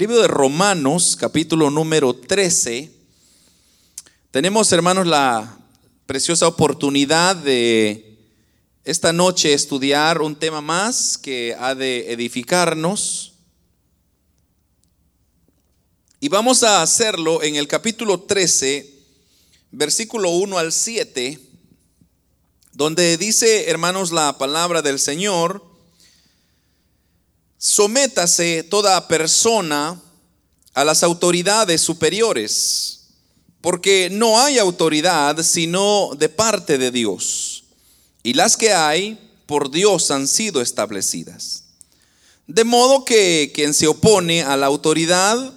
Libro de Romanos, capítulo número 13. Tenemos, hermanos, la preciosa oportunidad de esta noche estudiar un tema más que ha de edificarnos. Y vamos a hacerlo en el capítulo 13, versículo 1 al 7, donde dice, hermanos, la palabra del Señor. Sométase toda persona a las autoridades superiores, porque no hay autoridad sino de parte de Dios, y las que hay por Dios han sido establecidas. De modo que quien se opone a la autoridad,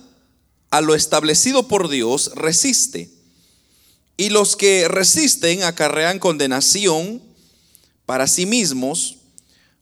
a lo establecido por Dios, resiste. Y los que resisten acarrean condenación para sí mismos,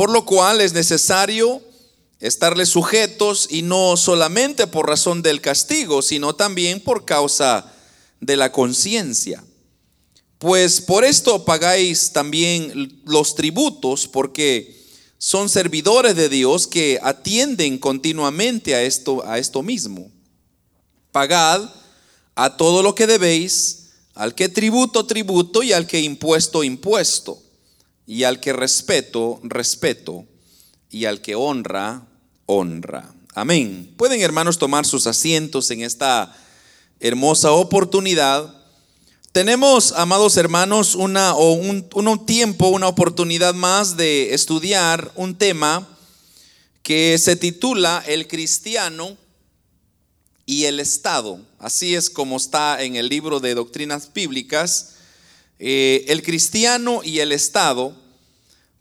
Por lo cual es necesario estarle sujetos y no solamente por razón del castigo, sino también por causa de la conciencia. Pues por esto pagáis también los tributos, porque son servidores de Dios que atienden continuamente a esto, a esto mismo. Pagad a todo lo que debéis, al que tributo, tributo, y al que impuesto, impuesto y al que respeto, respeto, y al que honra, honra. Amén. Pueden hermanos tomar sus asientos en esta hermosa oportunidad. Tenemos, amados hermanos, una, o un, tiempo, una oportunidad más de estudiar un tema que se titula El cristiano y el Estado. Así es como está en el libro de Doctrinas Bíblicas. Eh, el cristiano y el Estado.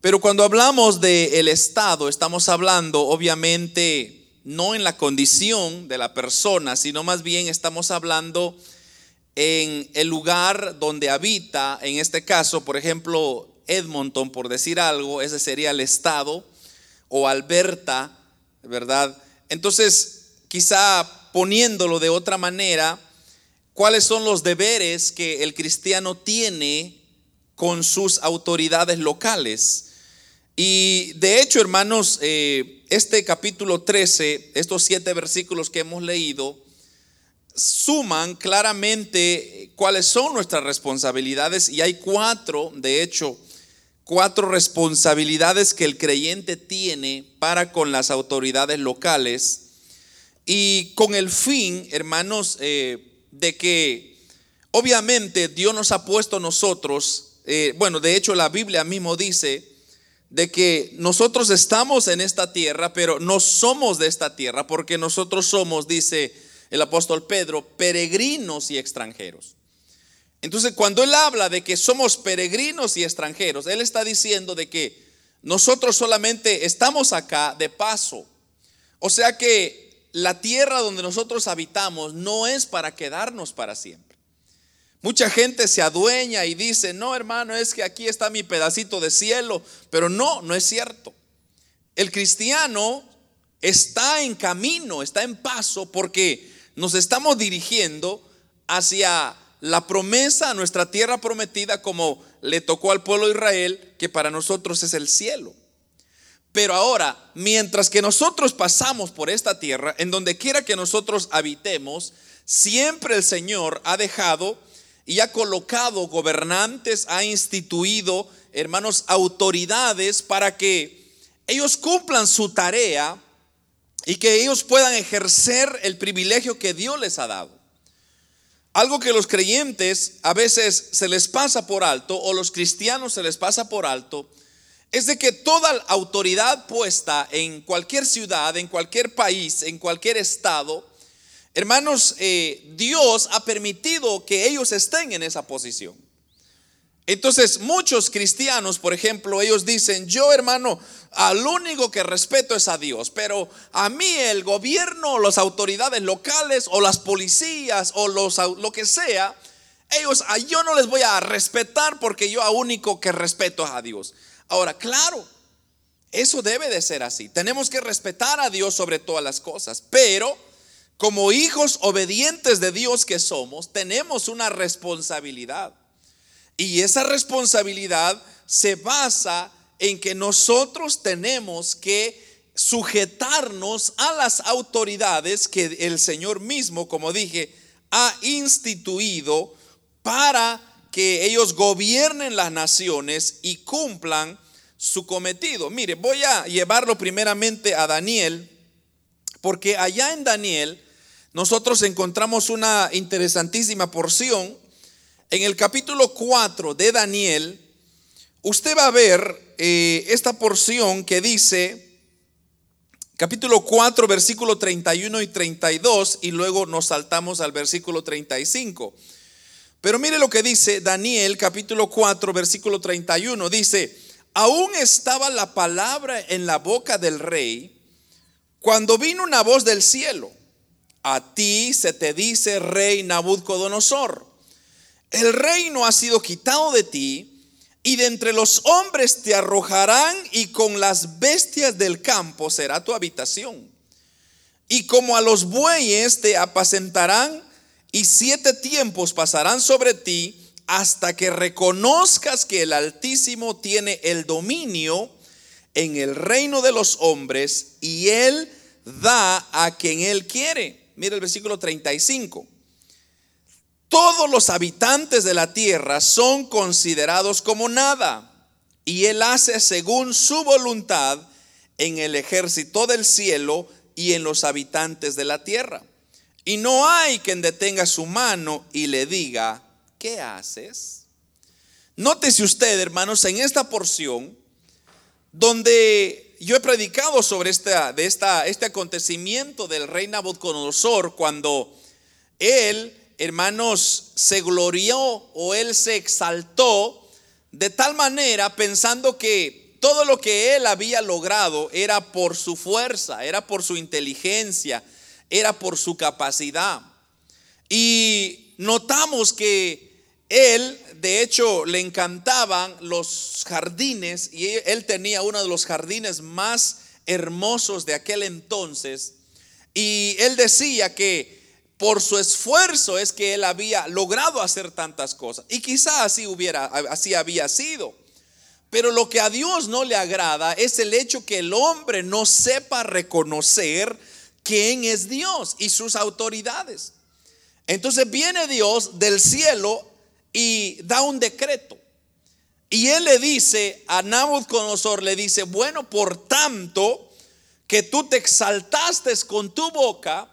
Pero cuando hablamos del el Estado, estamos hablando obviamente no en la condición de la persona, sino más bien estamos hablando en el lugar donde habita, en este caso, por ejemplo, Edmonton, por decir algo, ese sería el Estado, o Alberta, ¿verdad? Entonces, quizá poniéndolo de otra manera, cuáles son los deberes que el cristiano tiene con sus autoridades locales. Y de hecho, hermanos, eh, este capítulo 13, estos siete versículos que hemos leído, suman claramente cuáles son nuestras responsabilidades y hay cuatro, de hecho, cuatro responsabilidades que el creyente tiene para con las autoridades locales. Y con el fin, hermanos, eh, de que obviamente Dios nos ha puesto nosotros, eh, bueno, de hecho la Biblia mismo dice de que nosotros estamos en esta tierra, pero no somos de esta tierra, porque nosotros somos, dice el apóstol Pedro, peregrinos y extranjeros. Entonces, cuando él habla de que somos peregrinos y extranjeros, él está diciendo de que nosotros solamente estamos acá de paso. O sea que la tierra donde nosotros habitamos no es para quedarnos para siempre. Mucha gente se adueña y dice, no hermano, es que aquí está mi pedacito de cielo, pero no, no es cierto. El cristiano está en camino, está en paso, porque nos estamos dirigiendo hacia la promesa, nuestra tierra prometida, como le tocó al pueblo de Israel, que para nosotros es el cielo. Pero ahora, mientras que nosotros pasamos por esta tierra, en donde quiera que nosotros habitemos, siempre el Señor ha dejado y ha colocado gobernantes, ha instituido, hermanos, autoridades para que ellos cumplan su tarea y que ellos puedan ejercer el privilegio que Dios les ha dado. Algo que los creyentes a veces se les pasa por alto o los cristianos se les pasa por alto es de que toda autoridad puesta en cualquier ciudad, en cualquier país, en cualquier estado, hermanos, eh, Dios ha permitido que ellos estén en esa posición. Entonces, muchos cristianos, por ejemplo, ellos dicen, yo hermano, al único que respeto es a Dios, pero a mí el gobierno, las autoridades locales o las policías o los, lo que sea, ellos, yo no les voy a respetar porque yo a único que respeto es a Dios. Ahora, claro, eso debe de ser así. Tenemos que respetar a Dios sobre todas las cosas, pero como hijos obedientes de Dios que somos, tenemos una responsabilidad. Y esa responsabilidad se basa en que nosotros tenemos que sujetarnos a las autoridades que el Señor mismo, como dije, ha instituido para que ellos gobiernen las naciones y cumplan su cometido. Mire, voy a llevarlo primeramente a Daniel, porque allá en Daniel nosotros encontramos una interesantísima porción en el capítulo 4 de Daniel, usted va a ver eh, esta porción que dice, capítulo 4, versículo 31 y 32, y luego nos saltamos al versículo 35. Pero mire lo que dice Daniel, capítulo 4, versículo 31, dice, aún estaba la palabra en la boca del rey cuando vino una voz del cielo. A ti se te dice, rey Nabucodonosor el reino ha sido quitado de ti y de entre los hombres te arrojarán y con las bestias del campo será tu habitación. Y como a los bueyes te apacentarán y siete tiempos pasarán sobre ti hasta que reconozcas que el Altísimo tiene el dominio en el reino de los hombres y él da a quien él quiere. Mira el versículo 35. Todos los habitantes de la tierra son considerados como nada, y Él hace según su voluntad en el ejército del cielo y en los habitantes de la tierra. Y no hay quien detenga su mano y le diga, ¿qué haces? Nótese usted, hermanos, en esta porción donde yo he predicado sobre esta, de esta, este acontecimiento del rey Nabucodonosor cuando él hermanos, se glorió o él se exaltó de tal manera pensando que todo lo que él había logrado era por su fuerza, era por su inteligencia, era por su capacidad. Y notamos que él, de hecho, le encantaban los jardines y él tenía uno de los jardines más hermosos de aquel entonces. Y él decía que por su esfuerzo es que él había logrado hacer tantas cosas. Y quizá así hubiera, así había sido. Pero lo que a Dios no le agrada es el hecho que el hombre no sepa reconocer quién es Dios y sus autoridades. Entonces viene Dios del cielo y da un decreto. Y él le dice a Nabucodonosor, le dice, bueno, por tanto que tú te exaltaste con tu boca,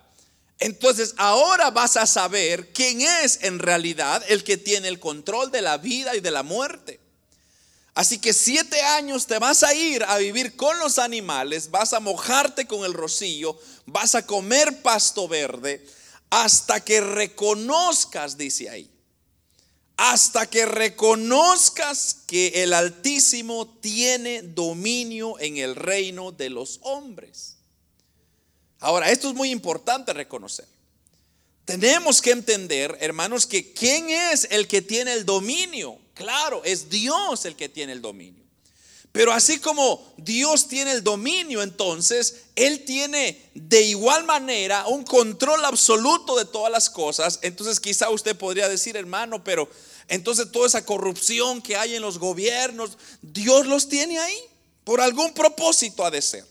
entonces ahora vas a saber quién es en realidad el que tiene el control de la vida y de la muerte. Así que siete años te vas a ir a vivir con los animales, vas a mojarte con el rocío, vas a comer pasto verde, hasta que reconozcas, dice ahí, hasta que reconozcas que el Altísimo tiene dominio en el reino de los hombres. Ahora, esto es muy importante reconocer. Tenemos que entender, hermanos, que quién es el que tiene el dominio. Claro, es Dios el que tiene el dominio. Pero así como Dios tiene el dominio, entonces Él tiene de igual manera un control absoluto de todas las cosas. Entonces quizá usted podría decir, hermano, pero entonces toda esa corrupción que hay en los gobiernos, Dios los tiene ahí. Por algún propósito ha de ser.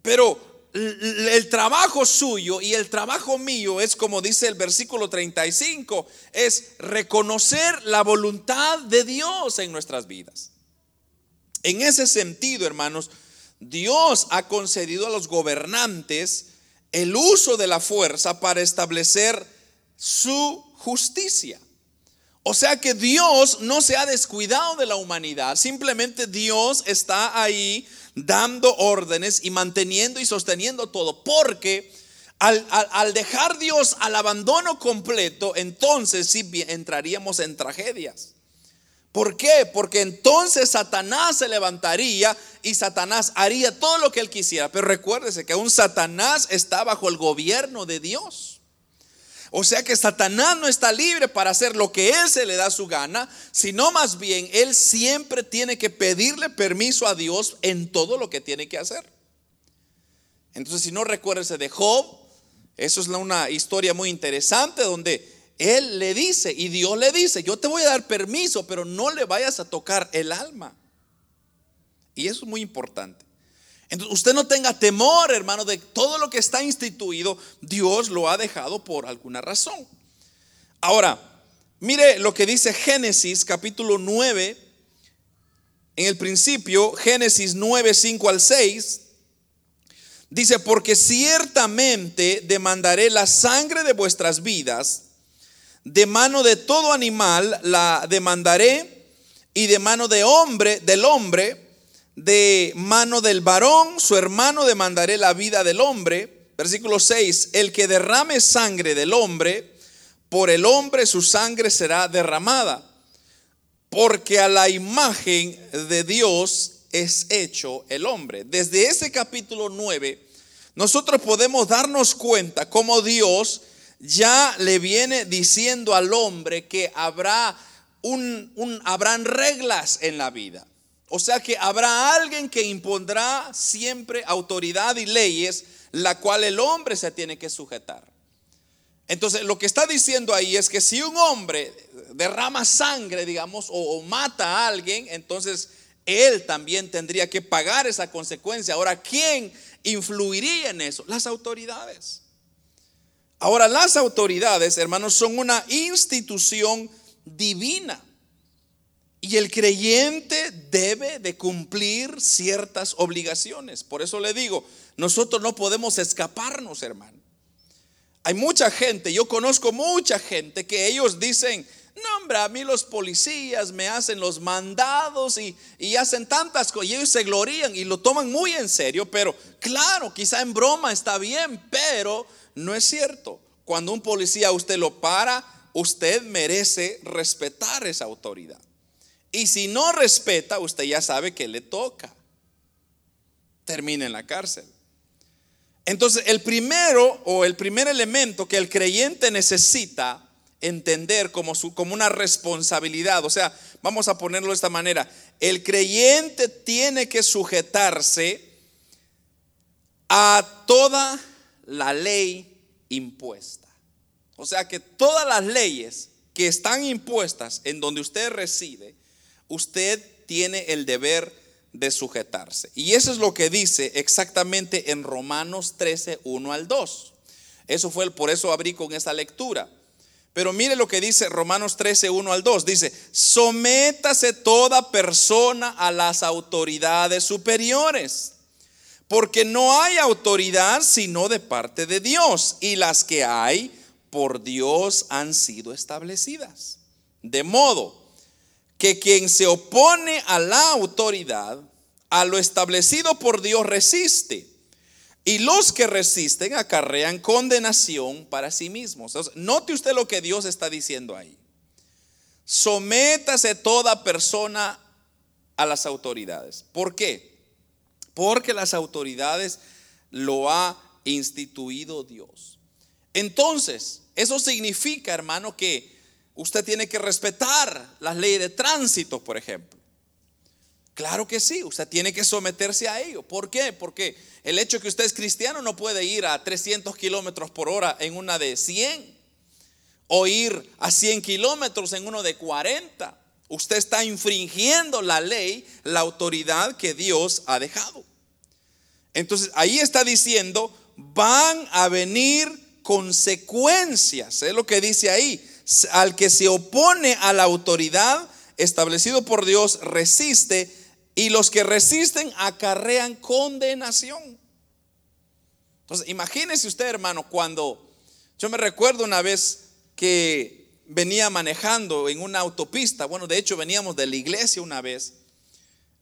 Pero el trabajo suyo y el trabajo mío es como dice el versículo 35, es reconocer la voluntad de Dios en nuestras vidas. En ese sentido, hermanos, Dios ha concedido a los gobernantes el uso de la fuerza para establecer su justicia. O sea que Dios no se ha descuidado de la humanidad, simplemente Dios está ahí dando órdenes y manteniendo y sosteniendo todo. Porque al, dejar Dios al abandono completo, entonces sí entraríamos en tragedias. ¿Por qué? Porque entonces Satanás se levantaría y Satanás haría todo lo que él quisiera. Pero recuérdese que un Satanás está bajo el gobierno de Dios. O sea que Satanás no está libre para hacer lo que él se le da su gana, sino más bien él siempre tiene que pedirle permiso a Dios en todo lo que tiene que hacer. Entonces, si no recuérdese de Job, eso es una historia muy interesante donde él le dice y Dios le dice, yo te voy a dar permiso, pero no le vayas a tocar el alma. Y eso es muy importante. Entonces, usted no tenga temor, hermano, de todo lo que está instituido, Dios lo ha dejado por alguna razón. Ahora, mire lo que dice Génesis capítulo 9, en el principio, Génesis 9, 5 al 6. Dice, porque ciertamente demandaré la sangre de vuestras vidas de mano de todo animal la demandaré y de mano de hombre, del hombre, de mano del varón, su hermano demandaré la vida del hombre. Versículo 6, el que derrame sangre del hombre, por el hombre su sangre será derramada, porque a la imagen de Dios es hecho el hombre. Desde ese capítulo 9, nosotros podemos darnos cuenta cómo Dios ya le viene diciendo al hombre que habrá un, habrán reglas en la vida. O sea que habrá alguien que impondrá siempre autoridad y leyes, la cual el hombre se tiene que sujetar. Entonces, lo que está diciendo ahí es que si un hombre derrama sangre, digamos, o, o mata a alguien, entonces él también tendría que pagar esa consecuencia. Ahora, ¿quién influiría en eso? Las autoridades. Ahora, las autoridades, hermanos, son una institución divina. Y el creyente debe de cumplir ciertas obligaciones. Por eso le digo, nosotros no podemos escaparnos, hermano. Hay mucha gente, yo conozco mucha gente que ellos dicen, no, hombre, a mí los policías me hacen los mandados y, y, hacen tantas cosas. Y ellos se glorían y lo toman muy en serio. Pero claro, quizá en broma está bien, pero no es cierto. Cuando un policía usted lo para, usted merece respetar esa autoridad. Y si no respeta, usted ya sabe que le toca. Termina en la cárcel. Entonces, el primero o el primer elemento que el creyente necesita entender como, su, como una responsabilidad, o sea, vamos a ponerlo de esta manera, el creyente tiene que sujetarse a toda la ley impuesta. O sea que todas las leyes que están impuestas en donde usted reside, usted tiene el deber de sujetarse. Y eso es lo que dice exactamente en Romanos 13, 1 al 2. Eso fue el, por eso abrí con esa lectura. Pero mire lo que dice Romanos 13, 1 al 2. Dice, sométase toda persona a las autoridades superiores porque no hay autoridad sino de parte de Dios, y las que hay por Dios han sido establecidas. De modo que quien se opone a la autoridad, a lo establecido por Dios resiste, y los que resisten acarrean condenación para sí mismos. note usted lo que Dios está diciendo ahí. Sométase toda persona a las autoridades. ¿Por qué? Porque las autoridades lo ha instituido Dios. Entonces, eso significa, hermano, que usted tiene que respetar las leyes de tránsito, por ejemplo. Claro que sí, usted tiene que someterse a ello. ¿Por qué? Porque el hecho de que usted es cristiano no puede ir a 300 kilómetros por hora en una de 100 o ir a 100 kilómetros en uno de 40. Usted está infringiendo la ley, la autoridad que Dios ha dejado. Entonces ahí está diciendo, van a venir consecuencias. Es lo que dice ahí. Al que se opone a la autoridad establecido por Dios, resiste y los que resisten acarrean condenación. Entonces, imagínese usted, hermano, cuando yo me recuerdo una vez que venía manejando en una autopista, bueno, de hecho veníamos de la iglesia una vez,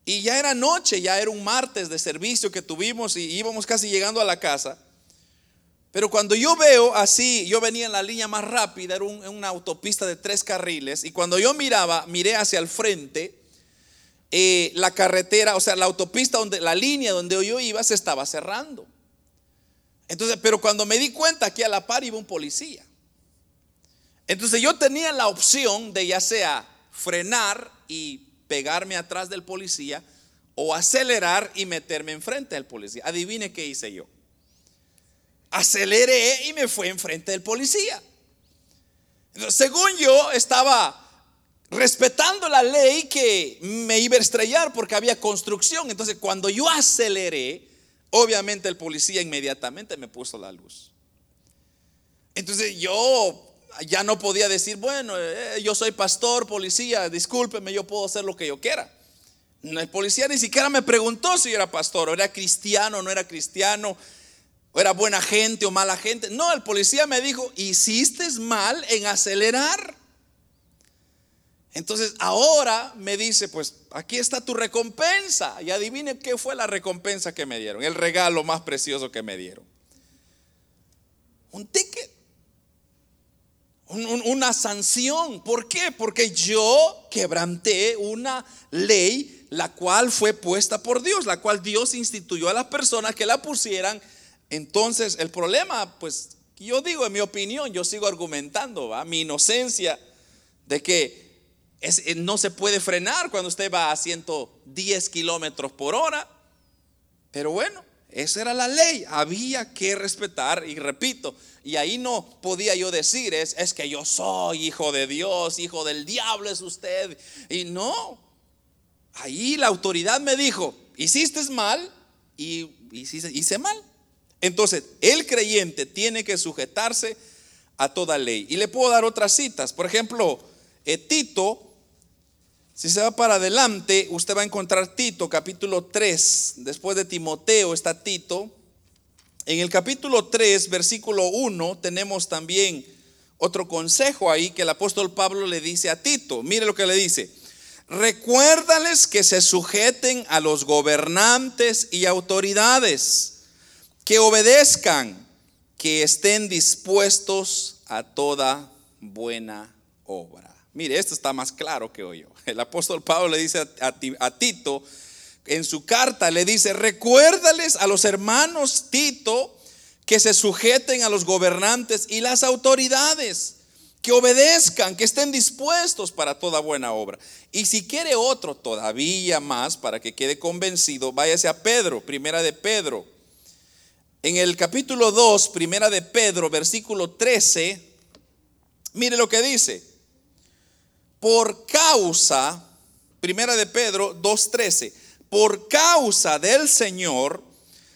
y ya era noche, ya era un martes de servicio que tuvimos y íbamos casi llegando a la casa. Pero cuando yo veo así, yo venía en la línea más rápida, era una autopista de tres carriles, y cuando yo miraba, miré hacia el frente, eh, la carretera, o sea, la autopista, donde, la línea donde yo iba se estaba cerrando. Entonces, pero cuando me di cuenta que a la par iba un policía. Entonces yo tenía la opción de ya sea frenar y pegarme atrás del policía o acelerar y meterme enfrente del policía. Adivine qué hice yo. Aceleré y me fue enfrente del policía. según yo estaba respetando la ley que me iba a estrellar porque había construcción. Entonces cuando yo aceleré, obviamente el policía inmediatamente me puso la luz. Entonces yo ya no podía decir, bueno, eh, yo soy pastor, policía, discúlpeme, yo puedo hacer lo que yo quiera. El policía ni siquiera me preguntó si era pastor, o era cristiano, o no era cristiano, o era buena gente o mala gente. No, el policía me dijo, hiciste mal en acelerar. Entonces ahora me dice, pues aquí está tu recompensa. Y adivine qué fue la recompensa que me dieron, el regalo más precioso que me dieron. Un ticket una sanción. ¿Por qué? Porque yo quebranté una ley la cual fue puesta por Dios, la cual Dios instituyó a las personas que la pusieran. Entonces, el problema, pues yo digo en mi opinión, yo sigo argumentando, ¿va? mi inocencia de que eh, no se puede frenar cuando usted va a 110 kilómetros por hora. Pero bueno, esa era la ley, había que respetar y repito, y ahí no podía yo decir, es, es que yo soy hijo de Dios, hijo del diablo es usted. Y no, ahí la autoridad me dijo, hiciste mal y hice, hice mal. Entonces, el creyente tiene que sujetarse a toda ley. Y le puedo dar otras citas. Por ejemplo, eh, Tito si se va para adelante, usted va a encontrar Tito, capítulo 3. Después de Timoteo está Tito. En el capítulo 3, versículo 1, tenemos también otro consejo ahí que el apóstol Pablo le dice a Tito. Mire lo que le dice. Recuérdales que se sujeten a los gobernantes y autoridades, que obedezcan, que estén dispuestos a toda buena obra. Mire, esto está más claro que hoy. El apóstol Pablo le dice a, Tito, en su carta le dice, recuérdales a los hermanos Tito que se sujeten a los gobernantes y las autoridades, que obedezcan, que estén dispuestos para toda buena obra. Y si quiere otro todavía más para que quede convencido, váyase a Pedro, primera de Pedro. En el capítulo 2, primera de Pedro, versículo 13, mire lo que dice por causa, primera de Pedro 2.13, por causa del Señor,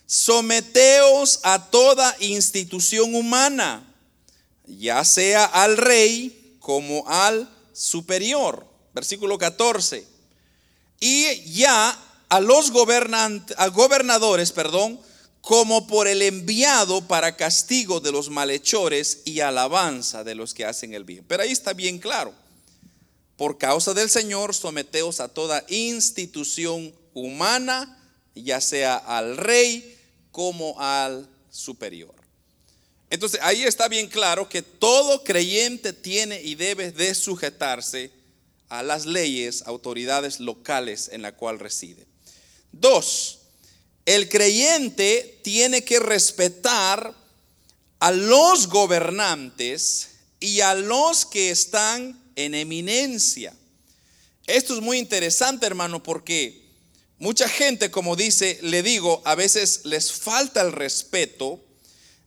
someteos a toda institución humana, ya sea al rey como al superior. Versículo 14. Y ya a los a gobernadores, perdón, como por el enviado para castigo de los malhechores y alabanza de los que hacen el bien. Pero ahí está bien claro. Por causa del Señor, someteos a toda institución humana, ya sea al rey como al superior. Entonces ahí está bien claro que todo creyente tiene y debe de sujetarse a las leyes, autoridades locales en la cual reside. Dos, el creyente tiene que respetar a los gobernantes y a los que están en eminencia. Esto es muy interesante, hermano, porque mucha gente, como dice, le digo, a veces les falta el respeto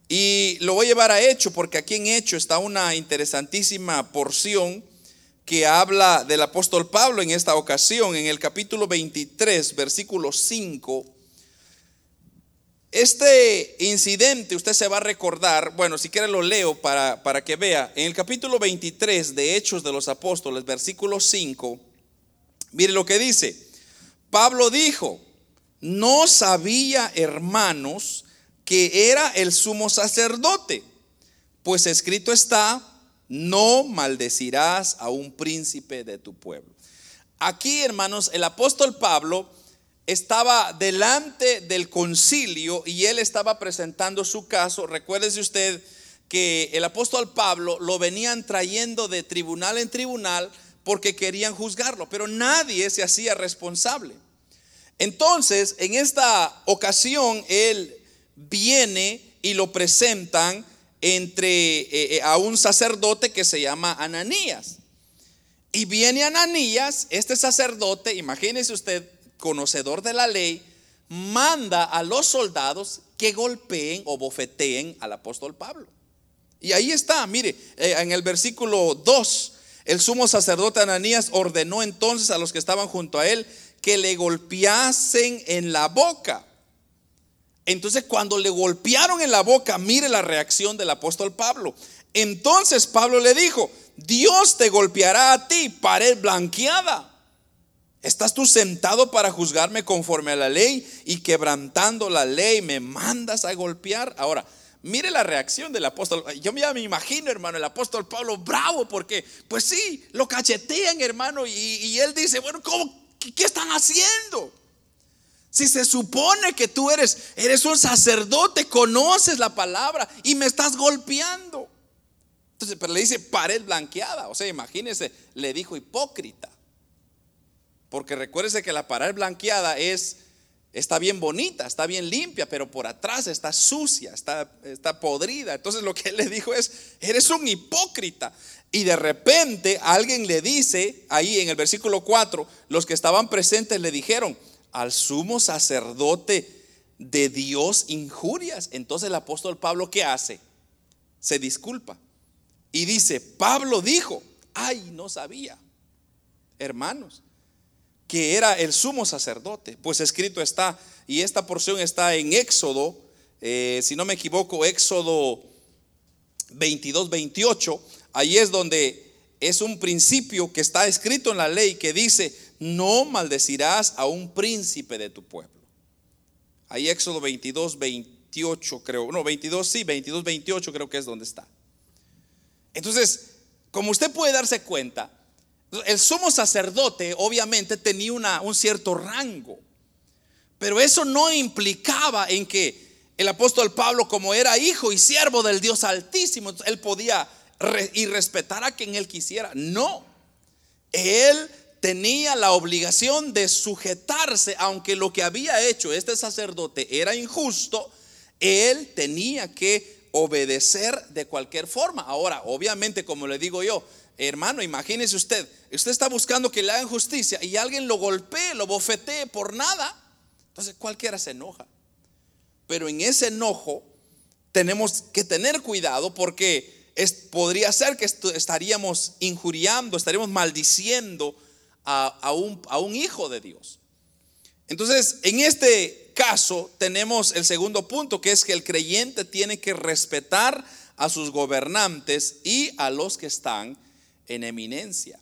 y lo voy a llevar a Hecho, porque aquí en Hecho está una interesantísima porción que habla del apóstol Pablo en esta ocasión, en el capítulo 23, versículo 5 este incidente usted se va a recordar, bueno, si quiere lo leo para, para que vea, en el capítulo 23 de Hechos de los Apóstoles, versículo 5, mire lo que dice. Pablo dijo, no sabía, hermanos, que era el sumo sacerdote, pues escrito está, no maldecirás a un príncipe de tu pueblo. Aquí, hermanos, el apóstol Pablo estaba delante del concilio y él estaba presentando su caso. Recuérdese usted que el apóstol Pablo lo venían trayendo de tribunal en tribunal porque querían juzgarlo, pero nadie se hacía responsable. Entonces, en esta ocasión, él viene y lo presentan entre eh, eh, a un sacerdote que se llama Ananías. Y viene Ananías, este sacerdote, imagínese usted, conocedor de la ley, manda a los soldados que golpeen o bofeteen al apóstol Pablo. Y ahí está, mire, eh, en el versículo 2, el sumo sacerdote Ananías ordenó entonces a los que estaban junto a él que le golpeasen en la boca. Entonces cuando le golpearon en la boca, mire la reacción del apóstol Pablo. Entonces Pablo le dijo, Dios te golpeará a ti, pared blanqueada. ¿Estás tú sentado para juzgarme conforme a la ley y quebrantando la ley me mandas a golpear? Ahora, mire la reacción del apóstol. Yo me imagino, hermano, el apóstol Pablo bravo porque, pues sí, lo cachetean, hermano, y, él dice, bueno, ¿cómo, qué, están haciendo? Si se supone que tú eres, eres un sacerdote, conoces la palabra y me estás golpeando. Entonces, pero le dice pared blanqueada. O sea, imagínese, le dijo hipócrita. Porque recuérdese que la pared blanqueada es está bien bonita, está bien limpia, pero por atrás está sucia, está, está podrida. Entonces lo que él le dijo es, eres un hipócrita. Y de repente alguien le dice, ahí en el versículo 4, los que estaban presentes le dijeron, al sumo sacerdote de Dios injurias. Entonces el apóstol Pablo, ¿qué hace? Se disculpa. Y dice, Pablo dijo, ay, no sabía, hermanos que era el sumo sacerdote. Pues escrito está, y esta porción está en Éxodo, eh, si no me equivoco, Éxodo 22, 28. Ahí es donde es un principio que está escrito en la ley que dice, no maldecirás a un príncipe de tu pueblo. Ahí Éxodo 22, 28 creo, no, 22, sí, 22, 28 creo que es donde está. Entonces, como usted puede darse cuenta, el sumo sacerdote obviamente tenía un cierto rango, pero eso no implicaba en que el apóstol Pablo, como era hijo y siervo del Dios Altísimo, él podía y respetar a quien él quisiera. No, él tenía la obligación de sujetarse, aunque lo que había hecho este sacerdote era injusto, él tenía que obedecer de cualquier forma. Ahora, obviamente, como le digo yo, Hermano, imagínese usted, usted está buscando que le hagan justicia y alguien lo golpee, lo bofetee por nada. Entonces cualquiera se enoja. Pero en ese enojo tenemos que tener cuidado porque podría ser que estaríamos injuriando, estaríamos maldiciendo a, un, a un hijo de Dios. Entonces, en este caso tenemos el segundo punto, que es que el creyente tiene que respetar a sus gobernantes y a los que están en eminencia.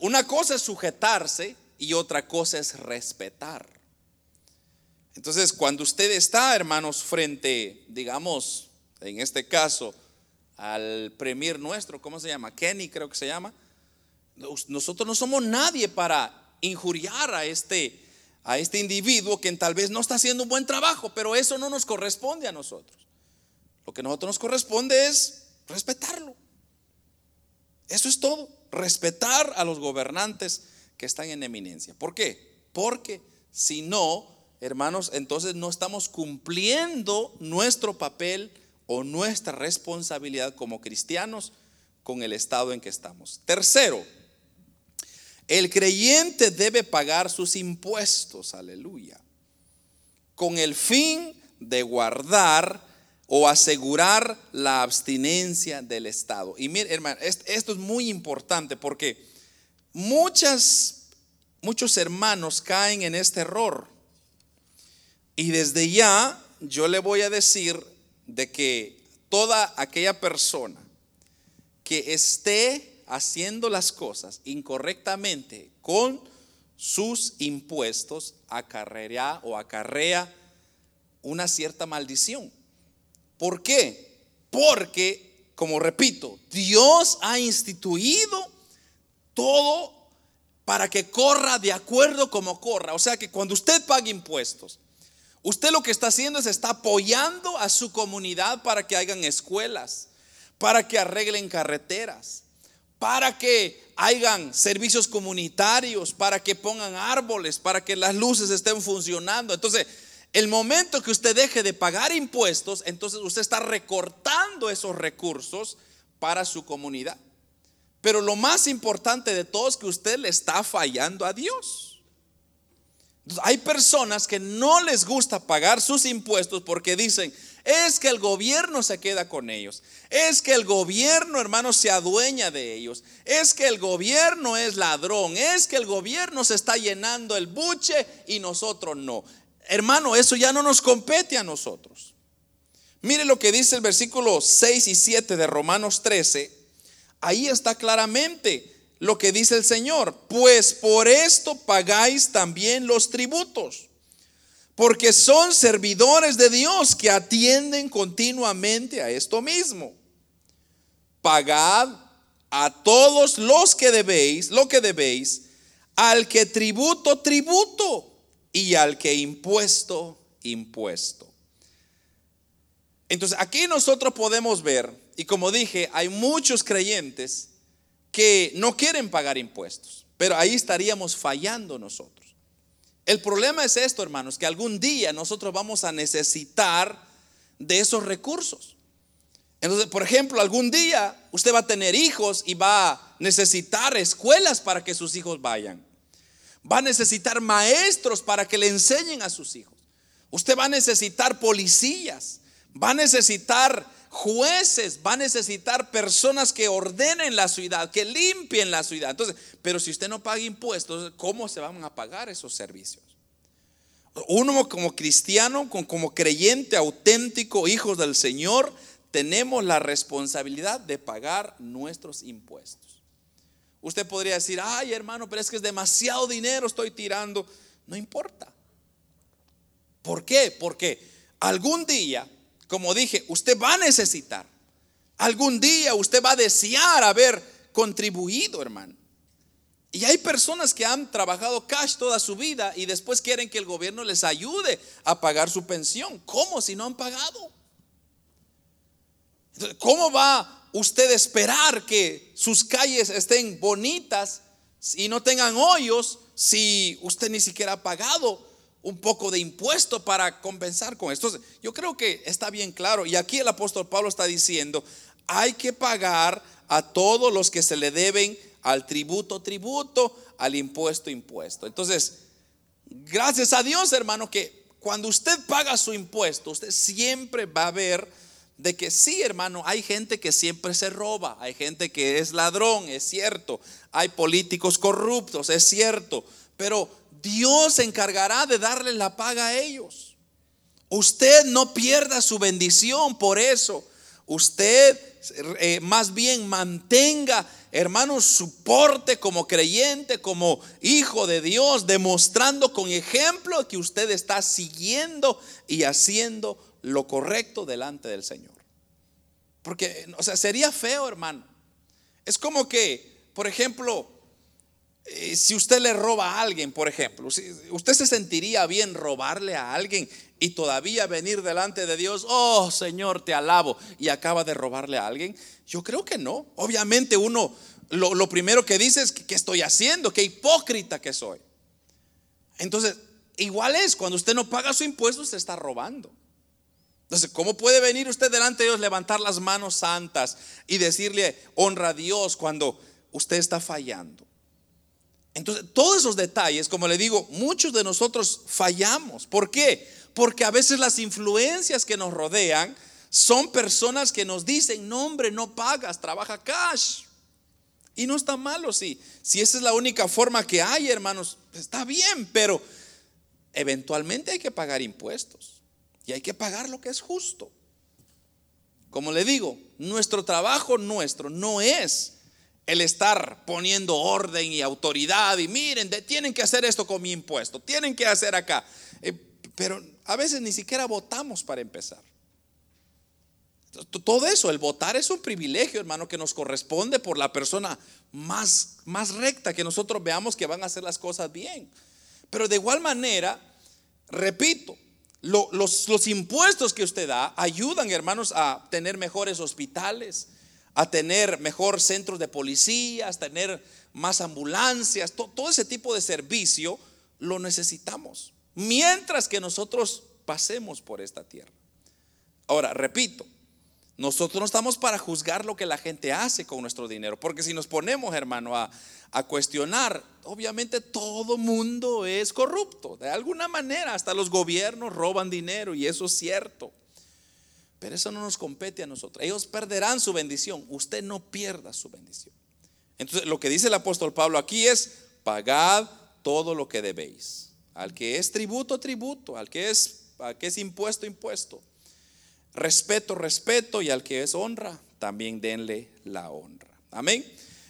Una cosa es sujetarse y otra cosa es respetar. Entonces, cuando usted está, hermanos, frente, digamos, en este caso, al premier nuestro, ¿cómo se llama? Kenny creo que se llama. Nosotros no somos nadie para injuriar a este, a este individuo que tal vez no está haciendo un buen trabajo, pero eso no nos corresponde a nosotros. Lo que a nosotros nos corresponde es respetarlo. Eso es todo. Respetar a los gobernantes que están en eminencia. ¿Por qué? Porque si no, hermanos, entonces no estamos cumpliendo nuestro papel o nuestra responsabilidad como cristianos con el estado en que estamos. Tercero, el creyente debe pagar sus impuestos, aleluya, con el fin de guardar o asegurar la abstinencia del Estado. Y mire, hermano, esto es muy importante porque muchas, muchos hermanos caen en este error. Y desde ya yo le voy a decir de que toda aquella persona que esté haciendo las cosas incorrectamente con sus impuestos acarrea o acarrea una cierta maldición. ¿Por qué? Porque, como repito, Dios ha instituido todo para que corra de acuerdo como corra. O sea que cuando usted paga impuestos, usted lo que está haciendo es está apoyando a su comunidad para que hagan escuelas, para que arreglen carreteras, para que hagan servicios comunitarios, para que pongan árboles, para que las luces estén funcionando. Entonces, el momento que usted deje de pagar impuestos, entonces usted está recortando esos recursos para su comunidad. Pero lo más importante de todo es que usted le está fallando a Dios. hay personas que no les gusta pagar sus impuestos porque dicen, es que el gobierno se queda con ellos. Es que el gobierno, hermano, se adueña de ellos. Es que el gobierno es ladrón. Es que el gobierno se está llenando el buche y nosotros no. Hermano, eso ya no nos compete a nosotros. Mire lo que dice el versículo 6 y 7 de Romanos 13 Ahí está claramente lo que dice el Señor. Pues por esto pagáis también los tributos. Porque son servidores de Dios que atienden continuamente a esto mismo. Pagad a todos los que debéis, lo que debéis, al que tributo, tributo, y al que impuesto, impuesto. Entonces aquí nosotros podemos ver y como dije, hay muchos creyentes que no quieren pagar impuestos, pero ahí estaríamos fallando nosotros. El problema es esto, hermanos, que algún día nosotros vamos a necesitar de esos recursos. Entonces, por ejemplo, algún día usted va a tener hijos y va a necesitar escuelas para que sus hijos vayan. Va a necesitar maestros para que le enseñen a sus hijos. Usted va a necesitar policías. Va a necesitar jueces, va a necesitar personas que ordenen la ciudad, que limpien la ciudad. Entonces, pero si usted no paga impuestos, ¿cómo se van a pagar esos servicios? Uno como cristiano, como creyente auténtico, hijos del Señor, tenemos la responsabilidad de pagar nuestros impuestos. Usted podría decir, ay hermano, pero es que es demasiado dinero, estoy tirando. No importa. ¿Por qué? Porque algún día como dije, usted va a necesitar. Algún día usted va a desear haber contribuido, hermano. Y hay personas que han trabajado cash toda su vida y después quieren que el gobierno les ayude a pagar su pensión. ¿Cómo si no han pagado? ¿Cómo va usted esperar que sus calles estén bonitas y no tengan hoyos si usted ni siquiera ha pagado un poco de impuesto para compensar con esto. yo creo que está bien claro. Y aquí el apóstol Pablo está diciendo, hay que pagar a todos los que se le deben al tributo, tributo, al impuesto, impuesto. Entonces, gracias a Dios, hermano, que cuando usted paga su impuesto, usted siempre va a ver de que sí, hermano, hay gente que siempre se roba, hay gente que es ladrón, es cierto, hay políticos corruptos, es cierto, pero Dios se encargará de darle la paga a ellos. Usted no pierda su bendición por eso. Usted eh, más bien mantenga, hermano, su porte como creyente, como hijo de Dios, demostrando con ejemplo que usted está siguiendo y haciendo lo correcto delante del Señor. Porque, o sea, sería feo, hermano. Es como que, por ejemplo, eh, si usted le roba a alguien, por ejemplo, usted se sentiría bien robarle a alguien y todavía venir delante de Dios, oh Señor, te alabo, y acaba de robarle a alguien. Yo creo que no. Obviamente uno lo, primero que dice es, ¿qué estoy haciendo? Qué hipócrita que soy. Entonces, igual es, cuando usted no paga su impuesto, usted está robando. Entonces, ¿cómo puede venir usted delante de Dios, levantar las manos santas y decirle, honra a Dios cuando usted está fallando? Entonces, todos esos detalles, como le digo, muchos de nosotros fallamos. ¿Por qué? Porque a veces las influencias que nos rodean son personas que nos dicen, no hombre, no pagas, trabaja cash. Y no está malo. Si esa es la única forma que hay, hermanos, está bien, pero eventualmente hay que pagar impuestos. Y hay que pagar lo que es justo. Como le digo, nuestro trabajo nuestro no es el estar poniendo orden y autoridad y miren, tienen que hacer esto con mi impuesto, tienen que hacer acá. Eh, pero a veces ni siquiera votamos para empezar. Todo eso, el votar es un privilegio, hermano, que nos corresponde por la persona más, más recta, que nosotros veamos que van a hacer las cosas bien. Pero de igual manera, repito, los, los impuestos que usted da ayudan, hermanos, a tener mejores hospitales, a tener mejor centros de policías, tener más ambulancias, todo ese tipo de servicio lo necesitamos, mientras que nosotros pasemos por esta tierra. Ahora, repito, nosotros no estamos para juzgar lo que la gente hace con nuestro dinero, porque si nos ponemos, hermano, a, cuestionar, obviamente todo mundo es corrupto, de alguna manera, hasta los gobiernos roban dinero y eso es cierto. Pero eso no nos compete a nosotros. Ellos perderán su bendición, usted no pierda su bendición. Entonces, lo que dice el apóstol Pablo aquí es, pagad todo lo que debéis. Al que es tributo, tributo, al que es, al que es impuesto, impuesto respeto, respeto, y al que es honra, también denle la honra. Amén.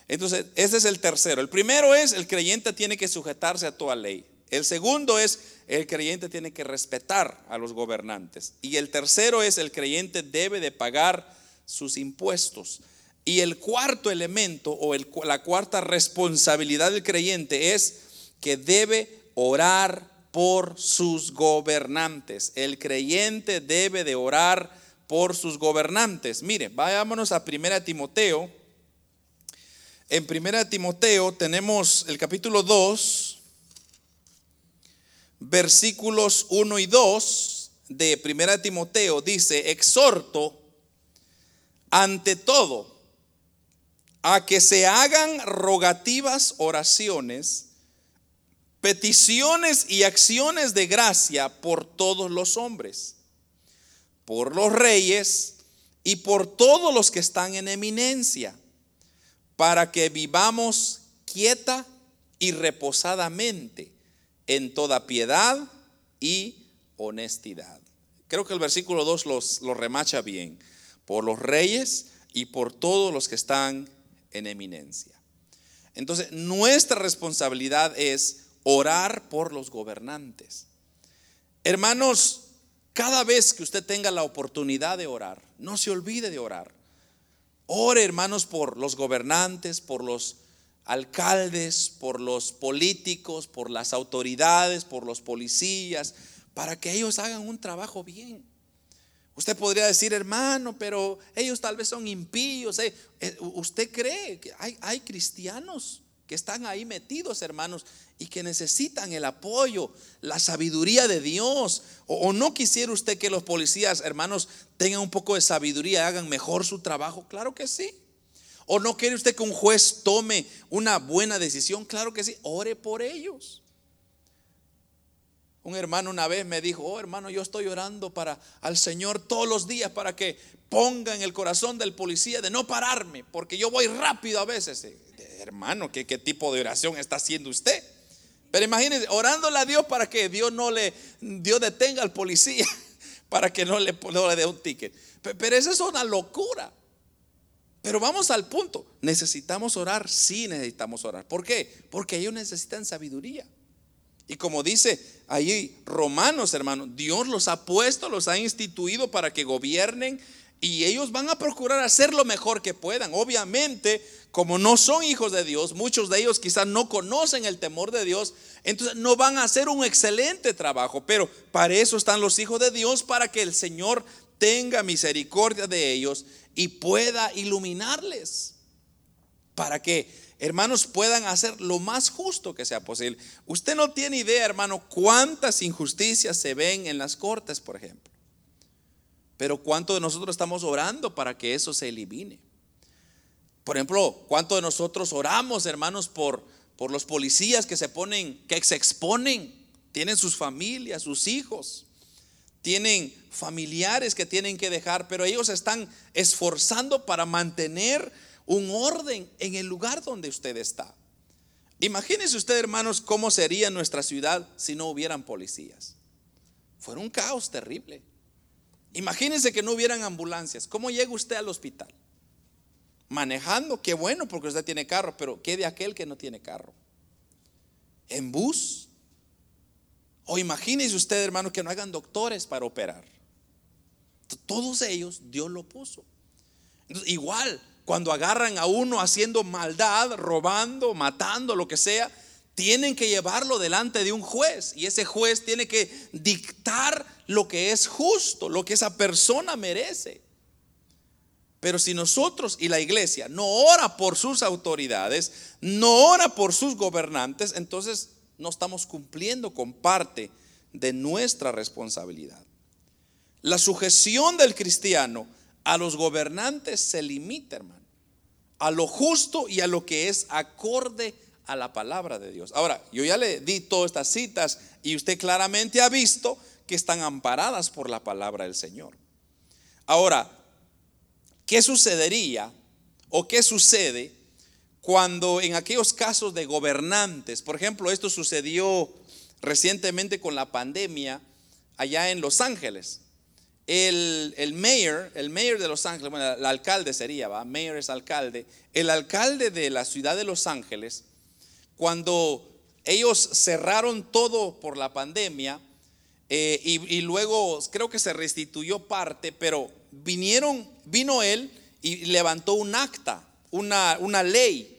Entonces, ese es el tercero. El primero es, el creyente tiene que sujetarse a toda ley. El segundo es, el creyente tiene que respetar a los gobernantes. Y el tercero es, el creyente debe de pagar sus impuestos. Y el cuarto elemento o la cuarta responsabilidad del creyente es que debe orar por sus gobernantes. El creyente debe de orar por sus gobernantes. Mire, vayámonos a 1 Timoteo. En 1 Timoteo tenemos el capítulo 2, versículos 1 y 2 de 1 Timoteo. Dice, exhorto ante todo a que se hagan rogativas oraciones peticiones y acciones de gracia por todos los hombres, por los reyes y por todos los que están en eminencia, para que vivamos quieta y reposadamente en toda piedad y honestidad. Creo que el versículo 2 los, lo remacha bien, por los reyes y por todos los que están en eminencia. Entonces, nuestra responsabilidad es orar por los gobernantes. Hermanos, cada vez que usted tenga la oportunidad de orar, no se olvide de orar. Ore, hermanos, por los gobernantes, por los alcaldes, por los políticos, por las autoridades, por los policías, para que ellos hagan un trabajo bien. Usted podría decir, hermano, pero ellos tal vez son impíos. Eh, eh, ¿Usted cree que hay, hay cristianos que están ahí metidos, hermanos, y que necesitan el apoyo, la sabiduría de Dios. O, no quisiera usted que los policías, hermanos, tengan un poco de sabiduría, hagan mejor su trabajo. Claro que sí. O no quiere usted que un juez tome una buena decisión. Claro que sí. Ore por ellos. Un hermano una vez me dijo, oh hermano, yo estoy orando para al Señor todos los días para que ponga en el corazón del policía de no pararme, porque yo voy rápido a veces hermano, ¿qué, tipo de oración está haciendo usted? Pero imagínense, orándole a Dios para que Dios no le, Dios detenga al policía, para que no le, no le dé un ticket. Pero esa es una locura. Pero vamos al punto. Necesitamos orar, sí necesitamos orar. ¿Por qué? Porque ellos necesitan sabiduría. Y como dice ahí Romanos, hermano, Dios los ha puesto, los ha instituido para que gobiernen y ellos van a procurar hacer lo mejor que puedan. Obviamente, como no son hijos de Dios, muchos de ellos quizás no conocen el temor de Dios, entonces no van a hacer un excelente trabajo. Pero para eso están los hijos de Dios, para que el Señor tenga misericordia de ellos y pueda iluminarles. Para que, hermanos, puedan hacer lo más justo que sea posible. Usted no tiene idea, hermano, cuántas injusticias se ven en las cortes, por ejemplo. Pero ¿cuánto de nosotros estamos orando para que eso se elimine? Por ejemplo, ¿cuánto de nosotros oramos, hermanos, por, por los policías que se ponen, que se exponen? Tienen sus familias, sus hijos, tienen familiares que tienen que dejar, pero ellos están esforzando para mantener un orden en el lugar donde usted está. Imagínese usted, hermanos, cómo sería nuestra ciudad si no hubieran policías. Fue un caos terrible. Imagínense que no hubieran ambulancias. ¿Cómo llega usted al hospital? Manejando, qué bueno porque usted tiene carro, pero ¿qué de aquel que no tiene carro? ¿En bus? O imagínese usted, hermano, que no hagan doctores para operar. Todos ellos Dios lo puso. igual, cuando agarran a uno haciendo maldad, robando, matando, lo que sea, tienen que llevarlo delante de un juez y ese juez tiene que dictar lo que es justo, lo que esa persona merece. Pero si nosotros y la iglesia no ora por sus autoridades, no ora por sus gobernantes, entonces no estamos cumpliendo con parte de nuestra responsabilidad. La sujeción del cristiano a los gobernantes se limita, hermano, a lo justo y a lo que es acorde a la palabra de Dios. Ahora, yo ya le di todas estas citas y usted claramente ha visto que están amparadas por la palabra del Señor. Ahora, ¿qué sucedería o qué sucede cuando en aquellos casos de gobernantes, por ejemplo, esto sucedió recientemente con la pandemia allá en Los Ángeles? El, el, mayor, el mayor de Los Ángeles, bueno, el alcalde sería, ¿va? Mayor es alcalde. El alcalde de la ciudad de Los Ángeles, cuando ellos cerraron todo por la pandemia, eh, y, luego creo que se restituyó parte, pero vinieron, vino él y levantó un acta, una, una ley,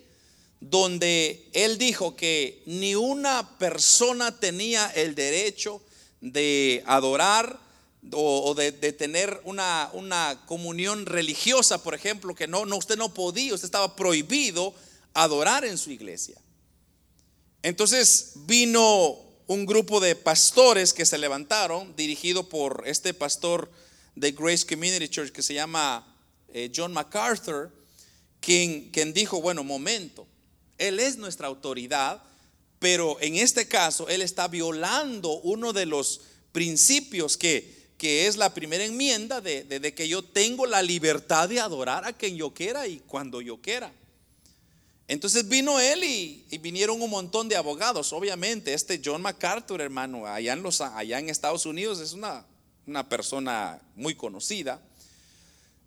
donde él dijo que ni una persona tenía el derecho de adorar o, de, tener una, una, comunión religiosa, por ejemplo, que no, no, usted no podía, usted estaba prohibido adorar en su iglesia. Entonces vino un grupo de pastores que se levantaron, dirigido por este pastor de Grace Community Church que se llama eh, John MacArthur, quien, quien dijo, bueno, momento, él es nuestra autoridad, pero en este caso él está violando uno de los principios que que es la primera enmienda de, que yo tengo la libertad de adorar a quien yo quiera y cuando yo quiera. Entonces vino él y, vinieron un montón de abogados. Obviamente, este John MacArthur, hermano, allá en, los, allá en Estados Unidos es una, una persona muy conocida.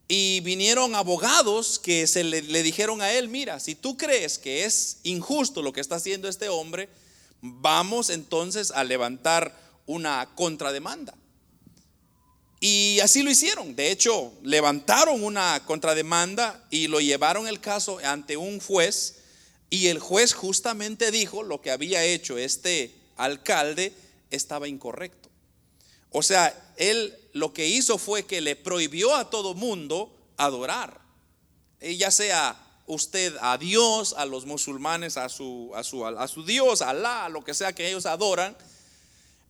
Y vinieron abogados que se le, le, dijeron a él, mira, si tú crees que es injusto lo que está haciendo este hombre, vamos entonces a levantar una contrademanda. Y así lo hicieron. De hecho, levantaron una contrademanda y lo llevaron el caso ante un juez. Y el juez justamente dijo lo que había hecho este alcalde estaba incorrecto. O sea, él lo que hizo fue que le prohibió a todo mundo adorar. Ya sea usted a Dios, a los musulmanes, a su, a su, a su Dios, a Alá, a lo que sea que ellos adoran.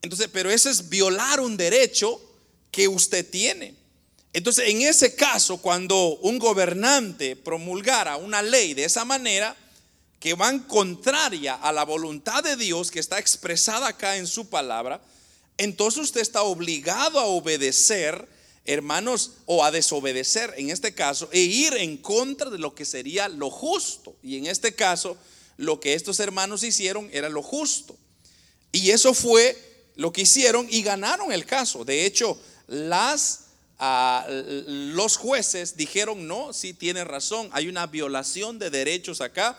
Entonces, pero eso es violar un derecho que usted tiene. Entonces, en ese caso, cuando un gobernante promulgara una ley de esa manera, que van contraria a la voluntad de Dios que está expresada acá en su palabra, entonces usted está obligado a obedecer, hermanos, o a desobedecer en este caso, e ir en contra de lo que sería lo justo. Y en este caso, lo que estos hermanos hicieron era lo justo. Y eso fue lo que hicieron y ganaron el caso. De hecho, las, ah, los jueces dijeron, no, sí tiene razón, hay una violación de derechos acá,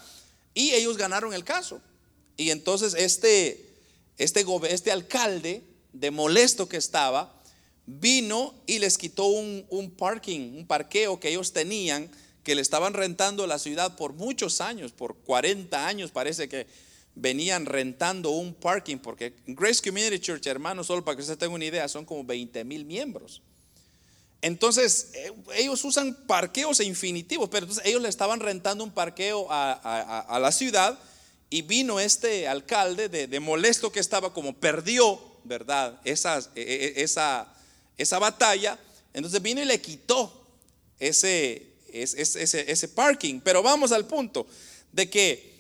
y ellos ganaron el caso. Y entonces este, este, este alcalde, de molesto que estaba, vino y les quitó un, un parking, un parqueo que ellos tenían, que le estaban rentando a la ciudad por muchos años, por 40 años parece que venían rentando un parking, porque Grace Community Church, hermanos, solo para que usted tenga una idea, son como 20 mil miembros. Entonces, eh, ellos usan parqueos infinitivos, pero entonces ellos le estaban rentando un parqueo a, la ciudad y vino este alcalde de, molesto que estaba, como perdió, ¿verdad? Esa, e, e, esa, esa batalla, entonces vino y le quitó ese, ese, ese parking. Pero vamos al punto de que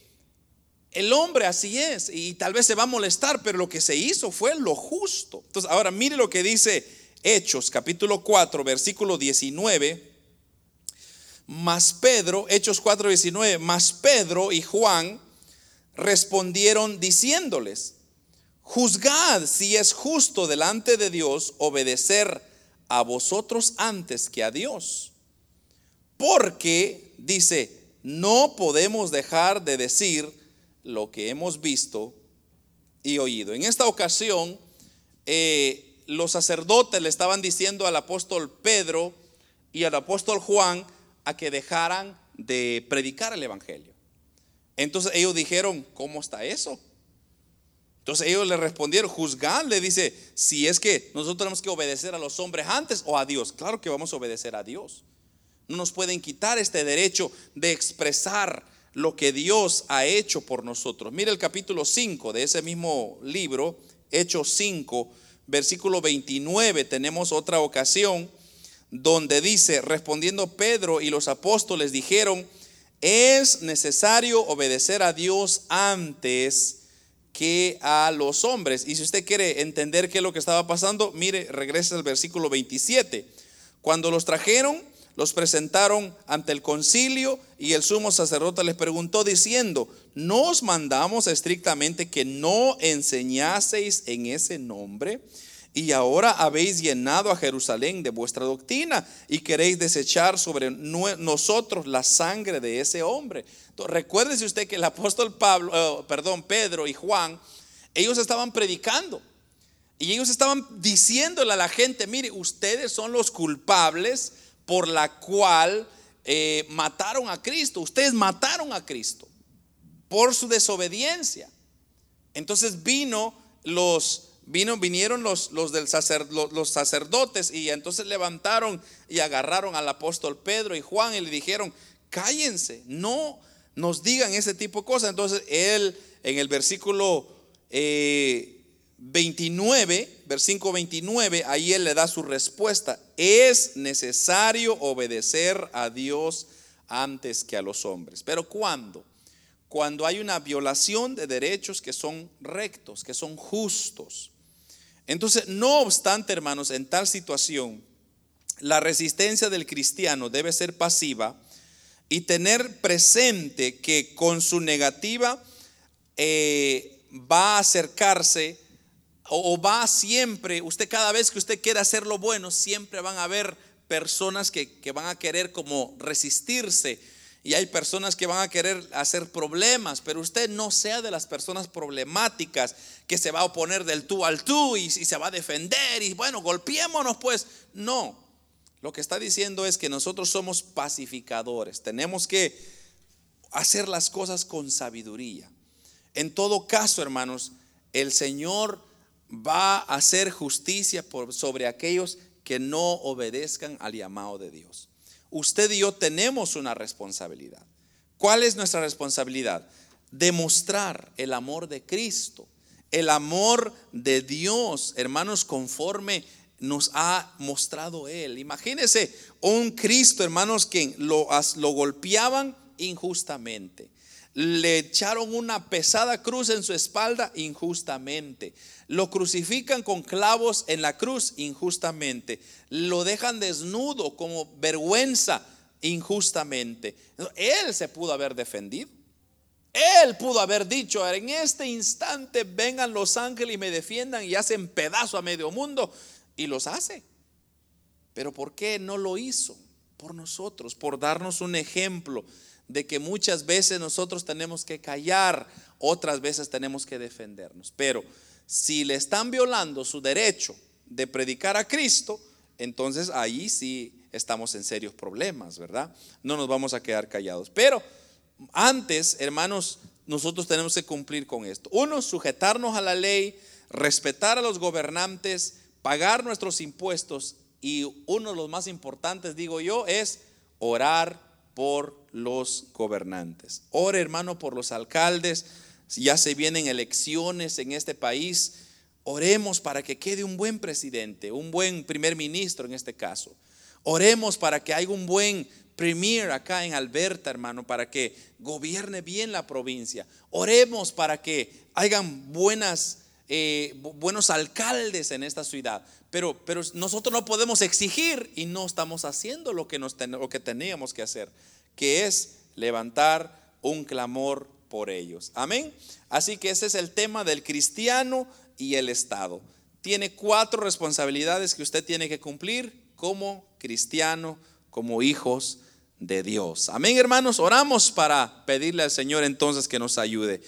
el hombre así es y tal vez se va a molestar, pero lo que se hizo fue lo justo. Entonces, ahora mire lo que dice Hechos, capítulo 4, versículo 19. Más Pedro, Hechos 4, 19, más Pedro y Juan respondieron diciéndoles, juzgad si es justo delante de Dios obedecer a vosotros antes que a Dios. Porque, dice, no podemos dejar de decir, lo que hemos visto y oído. En esta ocasión, eh, los sacerdotes le estaban diciendo al apóstol Pedro y al apóstol Juan a que dejaran de predicar el Evangelio. Entonces ellos dijeron, ¿cómo está eso? Entonces ellos le respondieron, juzgar, le dice, si es que nosotros tenemos que obedecer a los hombres antes o a Dios. Claro que vamos a obedecer a Dios. No nos pueden quitar este derecho de expresar lo que Dios ha hecho por nosotros. Mire el capítulo 5 de ese mismo libro, Hechos 5, versículo 29, tenemos otra ocasión donde dice, respondiendo Pedro y los apóstoles dijeron, es necesario obedecer a Dios antes que a los hombres. Y si usted quiere entender qué es lo que estaba pasando, mire, regresa al versículo 27. Cuando los trajeron, los presentaron ante el concilio y el sumo sacerdote les preguntó diciendo, ¿nos mandamos estrictamente que no enseñaseis en ese nombre? Y ahora habéis llenado a Jerusalén de vuestra doctrina y queréis desechar sobre nosotros la sangre de ese hombre. recuérdese usted que el apóstol Pablo, eh, perdón, Pedro y Juan, ellos estaban predicando. Y ellos estaban diciéndole a la gente, mire, ustedes son los culpables por la cual eh, mataron a Cristo. Ustedes mataron a Cristo por su desobediencia. Entonces vino los Vino, vinieron los, los, del los sacerdotes y entonces levantaron y agarraron al apóstol Pedro y Juan y le dijeron, cállense, no nos digan ese tipo de cosas. Entonces él en el versículo 29, eh, versículo 29, ahí él le da su respuesta. Es necesario obedecer a Dios antes que a los hombres. Pero ¿cuándo? Cuando hay una violación de derechos que son rectos, que son justos. Entonces, no obstante, hermanos, en tal situación, la resistencia del cristiano debe ser pasiva y tener presente que con su negativa eh, va a acercarse o, va siempre, usted cada vez que usted quiera hacer lo bueno, siempre van a haber personas que, que van a querer como resistirse y hay personas que van a querer hacer problemas, pero usted no sea de las personas problemáticas que se va a oponer del tú al tú y, se va a defender y bueno, golpeémonos pues. No, lo que está diciendo es que nosotros somos pacificadores, tenemos que hacer las cosas con sabiduría. En todo caso, hermanos, el Señor va a hacer justicia sobre aquellos que no obedezcan al llamado de Dios usted y yo tenemos una responsabilidad. ¿Cuál es nuestra responsabilidad? Demostrar el amor de Cristo, el amor de Dios, hermanos, conforme nos ha mostrado Él. Imagínese un Cristo, hermanos, que lo, lo golpeaban injustamente. Le echaron una pesada cruz en su espalda injustamente. Lo crucifican con clavos en la cruz injustamente. Lo dejan desnudo como vergüenza injustamente. Él se pudo haber defendido. Él pudo haber dicho, en este instante vengan los ángeles y me defiendan y hacen pedazo a medio mundo. Y los hace. Pero ¿por qué no lo hizo? Por nosotros, por darnos un ejemplo de que muchas veces nosotros tenemos que callar, otras veces tenemos que defendernos. Pero si le están violando su derecho de predicar a Cristo, entonces ahí sí estamos en serios problemas, ¿verdad? No nos vamos a quedar callados. Pero antes, hermanos, nosotros tenemos que cumplir con esto. Uno, sujetarnos a la ley, respetar a los gobernantes, pagar nuestros impuestos y uno de los más importantes, digo yo, es orar por los gobernantes. Ore, hermano, por los alcaldes. Ya se vienen elecciones en este país. Oremos para que quede un buen presidente, un buen primer ministro en este caso. Oremos para que haya un buen premier acá en Alberta, hermano, para que gobierne bien la provincia. Oremos para que hayan buenas, eh, buenos alcaldes en esta ciudad. Pero, nosotros no podemos exigir y no estamos haciendo lo que teníamos que hacer que es levantar un clamor por ellos. Amén. Así que ese es el tema del cristiano y el Estado. Tiene cuatro responsabilidades que usted tiene que cumplir como cristiano, como hijos de Dios. Amén, hermanos. Oramos para pedirle al Señor entonces que nos ayude.